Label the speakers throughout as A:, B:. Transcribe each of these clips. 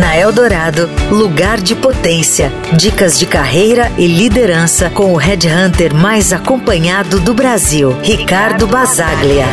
A: Na Eldorado, lugar de potência. Dicas de carreira e liderança com o headhunter mais acompanhado do Brasil, Ricardo Basaglia.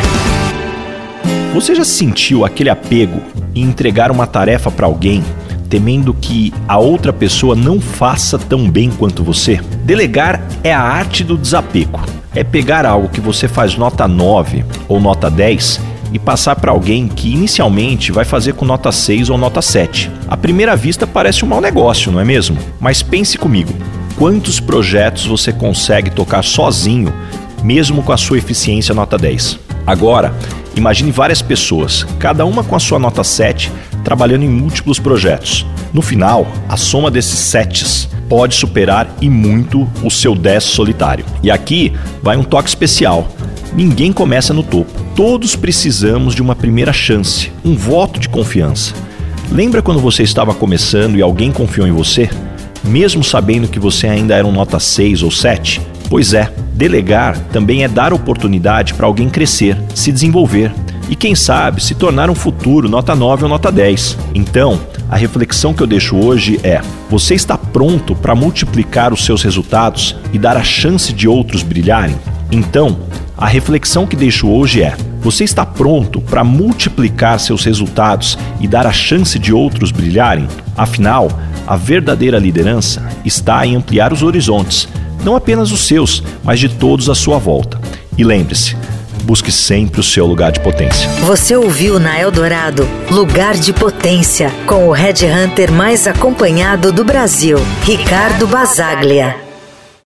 B: Você já sentiu aquele apego em entregar uma tarefa para alguém, temendo que a outra pessoa não faça tão bem quanto você? Delegar é a arte do desapego. É pegar algo que você faz nota 9 ou nota 10 e passar para alguém que inicialmente vai fazer com nota 6 ou nota 7. À primeira vista parece um mau negócio, não é mesmo? Mas pense comigo: quantos projetos você consegue tocar sozinho, mesmo com a sua eficiência nota 10? Agora, imagine várias pessoas, cada uma com a sua nota 7, trabalhando em múltiplos projetos. No final, a soma desses sets pode superar e muito o seu 10 solitário. E aqui vai um toque especial. Ninguém começa no topo. Todos precisamos de uma primeira chance, um voto de confiança. Lembra quando você estava começando e alguém confiou em você? Mesmo sabendo que você ainda era um nota 6 ou 7? Pois é, delegar também é dar oportunidade para alguém crescer, se desenvolver e, quem sabe, se tornar um futuro nota 9 ou nota 10. Então, a reflexão que eu deixo hoje é: você está pronto para multiplicar os seus resultados e dar a chance de outros brilharem? Então, a reflexão que deixo hoje é: você está pronto para multiplicar seus resultados e dar a chance de outros brilharem? Afinal, a verdadeira liderança está em ampliar os horizontes, não apenas os seus, mas de todos à sua volta. E lembre-se, busque sempre o seu lugar de potência.
A: Você ouviu na Eldorado Lugar de Potência, com o Red Hunter mais acompanhado do Brasil, Ricardo Basaglia.